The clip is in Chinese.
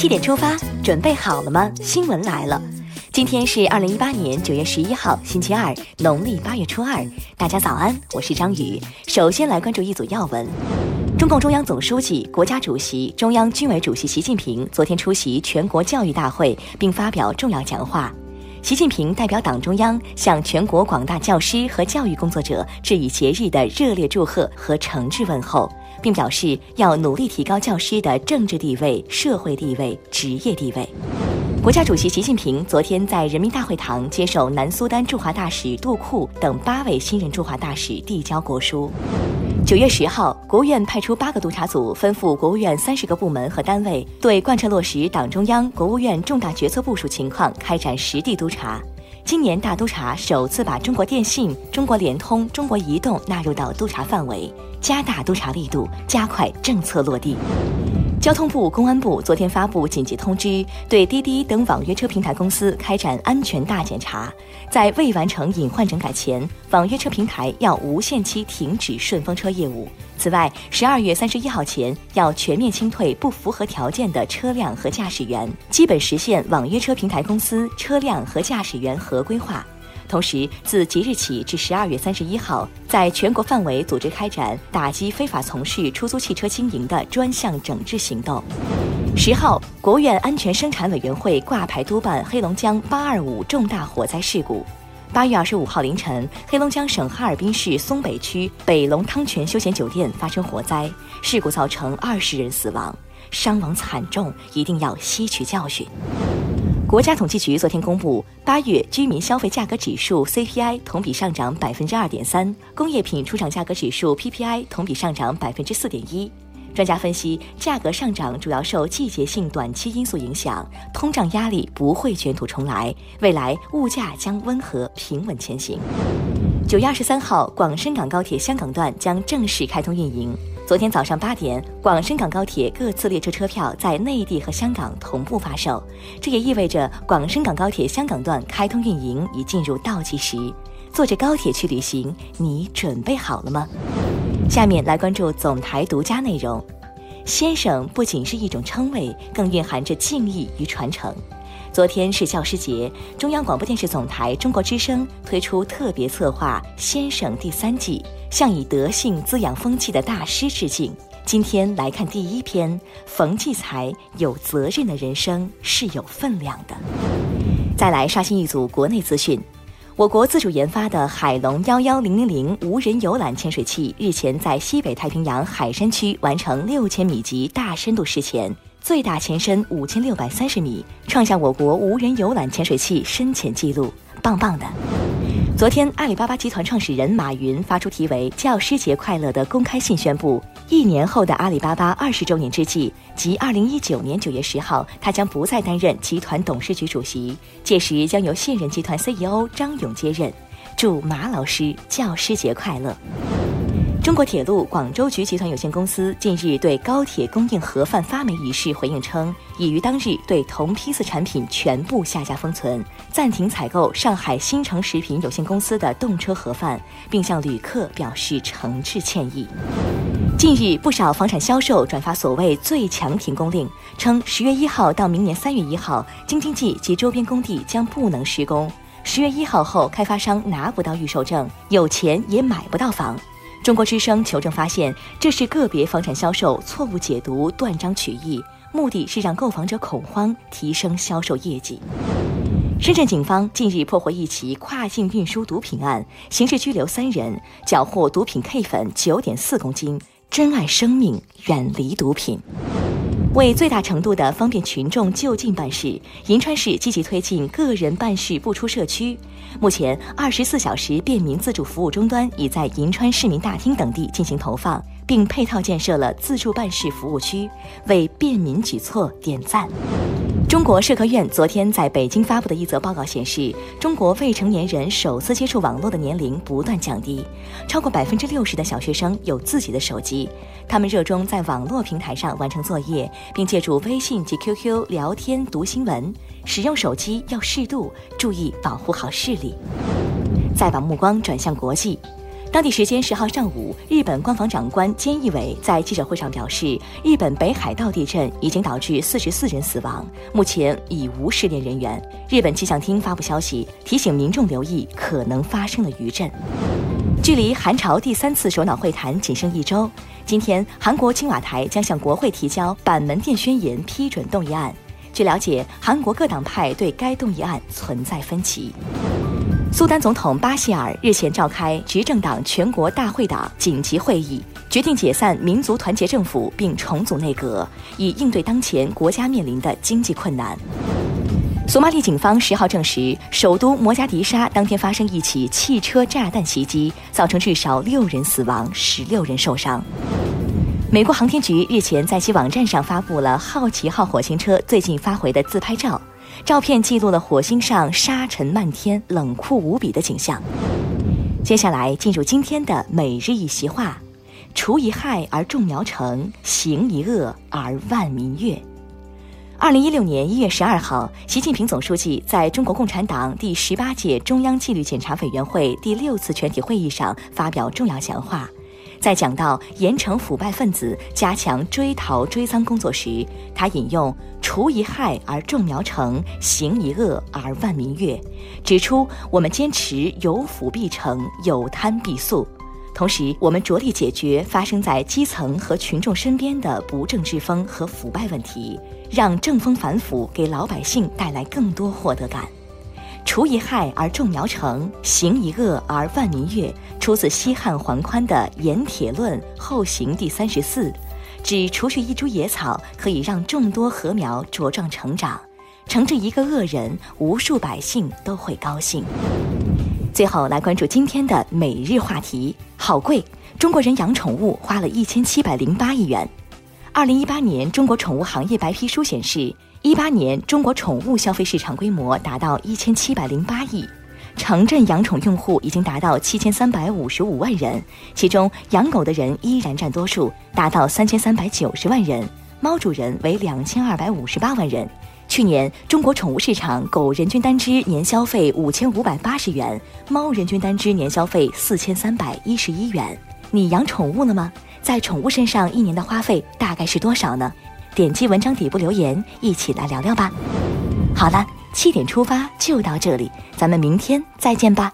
七点出发，准备好了吗？新闻来了，今天是二零一八年九月十一号，星期二，农历八月初二。大家早安，我是张宇。首先来关注一组要闻。中共中央总书记、国家主席、中央军委主席习近平昨天出席全国教育大会，并发表重要讲话。习近平代表党中央向全国广大教师和教育工作者致以节日的热烈祝贺和诚挚问候。并表示要努力提高教师的政治地位、社会地位、职业地位。国家主席习近平昨天在人民大会堂接受南苏丹驻华大使杜库等八位新任驻华大使递交国书。九月十号，国务院派出八个督查组，分赴国务院三十个部门和单位，对贯彻落实党中央、国务院重大决策部署情况开展实地督查。今年大督查首次把中国电信、中国联通、中国移动纳入到督查范围，加大督查力度，加快政策落地。交通部、公安部昨天发布紧急通知，对滴滴等网约车平台公司开展安全大检查，在未完成隐患整改前，网约车平台要无限期停止顺风车业务。此外，十二月三十一号前要全面清退不符合条件的车辆和驾驶员，基本实现网约车平台公司车辆和驾驶员合规化。同时，自即日起至十二月三十一号，在全国范围组织开展打击非法从事出租汽车经营的专项整治行动。十号，国务院安全生产委员会挂牌督办黑龙江八二五重大火灾事故。八月二十五号凌晨，黑龙江省哈尔滨市松北区北龙汤泉休闲酒店发生火灾，事故造成二十人死亡，伤亡惨重，一定要吸取教训。国家统计局昨天公布，八月居民消费价格指数 CPI 同比上涨百分之二点三，工业品出厂价格指数 PPI 同比上涨百分之四点一。专家分析，价格上涨主要受季节性短期因素影响，通胀压力不会卷土重来，未来物价将温和平稳前行。九月二十三号，广深港高铁香港段将正式开通运营。昨天早上八点，广深港高铁各次列车车票在内地和香港同步发售，这也意味着广深港高铁香港段开通运营已进入倒计时。坐着高铁去旅行，你准备好了吗？下面来关注总台独家内容。先生不仅是一种称谓，更蕴含着敬意与传承。昨天是教师节，中央广播电视总台中国之声推出特别策划《先生》第三季，向以德性滋养风气的大师致敬。今天来看第一篇：冯骥才有责任的人生是有分量的。再来刷新一组国内资讯，我国自主研发的海龙幺幺零零零无人游览潜水器日前在西北太平洋海山区完成六千米级大深度试潜。最大潜深五千六百三十米，创下我国无人游览潜水器深潜记录，棒棒的！昨天，阿里巴巴集团创始人马云发出题为“教师节快乐”的公开信，宣布一年后的阿里巴巴二十周年之际，即二零一九年九月十号，他将不再担任集团董事局主席，届时将由现任集团 CEO 张勇接任。祝马老师教师节快乐！中国铁路广州局集团有限公司近日对高铁供应盒饭发霉一事回应称，已于当日对同批次产品全部下架封存，暂停采购上海新城食品有限公司的动车盒饭，并向旅客表示诚挚歉意。近日，不少房产销售转发所谓“最强停工令”，称十月一号到明年三月一号，京津冀及周边工地将不能施工。十月一号后，开发商拿不到预售证，有钱也买不到房。中国之声求证发现，这是个别房产销售错误解读、断章取义，目的是让购房者恐慌，提升销售业绩。深圳警方近日破获一起跨境运输毒品案，刑事拘留三人，缴获毒品 K 粉九点四公斤。珍爱生命，远离毒品。为最大程度地方便群众就近办事，银川市积极推进个人办事不出社区。目前，二十四小时便民自助服务终端已在银川市民大厅等地进行投放，并配套建设了自助办事服务区，为便民举措点赞。中国社科院昨天在北京发布的一则报告显示，中国未成年人首次接触网络的年龄不断降低，超过百分之六十的小学生有自己的手机，他们热衷在网络平台上完成作业，并借助微信及 QQ 聊天、读新闻。使用手机要适度，注意保护好视力。再把目光转向国际。当地时间十号上午，日本官房长官菅义伟在记者会上表示，日本北海道地震已经导致四十四人死亡，目前已无失联人员。日本气象厅发布消息，提醒民众留意可能发生的余震。距离韩朝第三次首脑会谈仅剩一周，今天韩国青瓦台将向国会提交板门店宣言批准动议案。据了解，韩国各党派对该动议案存在分歧。苏丹总统巴希尔日前召开执政党全国大会党紧急会议，决定解散民族团结政府并重组内阁，以应对当前国家面临的经济困难。索马里警方十号证实，首都摩加迪沙当天发生一起汽车炸弹袭击，造成至少六人死亡，十六人受伤。美国航天局日前在其网站上发布了好奇号火星车最近发回的自拍照。照片记录了火星上沙尘漫天、冷酷无比的景象。接下来进入今天的每日一席话：除一害而众苗成，行一恶而万民悦。二零一六年一月十二号，习近平总书记在中国共产党第十八届中央纪律检查委员会第六次全体会议上发表重要讲话。在讲到严惩腐败分子、加强追逃追赃工作时，他引用“除一害而众苗成，行一恶而万民悦”，指出我们坚持有腐必惩、有贪必肃，同时我们着力解决发生在基层和群众身边的不正之风和腐败问题，让正风反腐给老百姓带来更多获得感。除一害而众苗成，行一恶而万民悦，出自西汉桓宽的《盐铁论·后行》第三十四，指除去一株野草，可以让众多禾苗茁壮成长；惩治一个恶人，无数百姓都会高兴。最后来关注今天的每日话题：好贵！中国人养宠物花了一千七百零八亿元。二零一八年中国宠物行业白皮书显示。一八年，中国宠物消费市场规模达到一千七百零八亿，城镇养宠用户已经达到七千三百五十五万人，其中养狗的人依然占多数，达到三千三百九十万人，猫主人为两千二百五十八万人。去年，中国宠物市场狗人均单只年消费五千五百八十元，猫人均单只年消费四千三百一十一元。你养宠物了吗？在宠物身上一年的花费大概是多少呢？点击文章底部留言，一起来聊聊吧。好了，七点出发就到这里，咱们明天再见吧。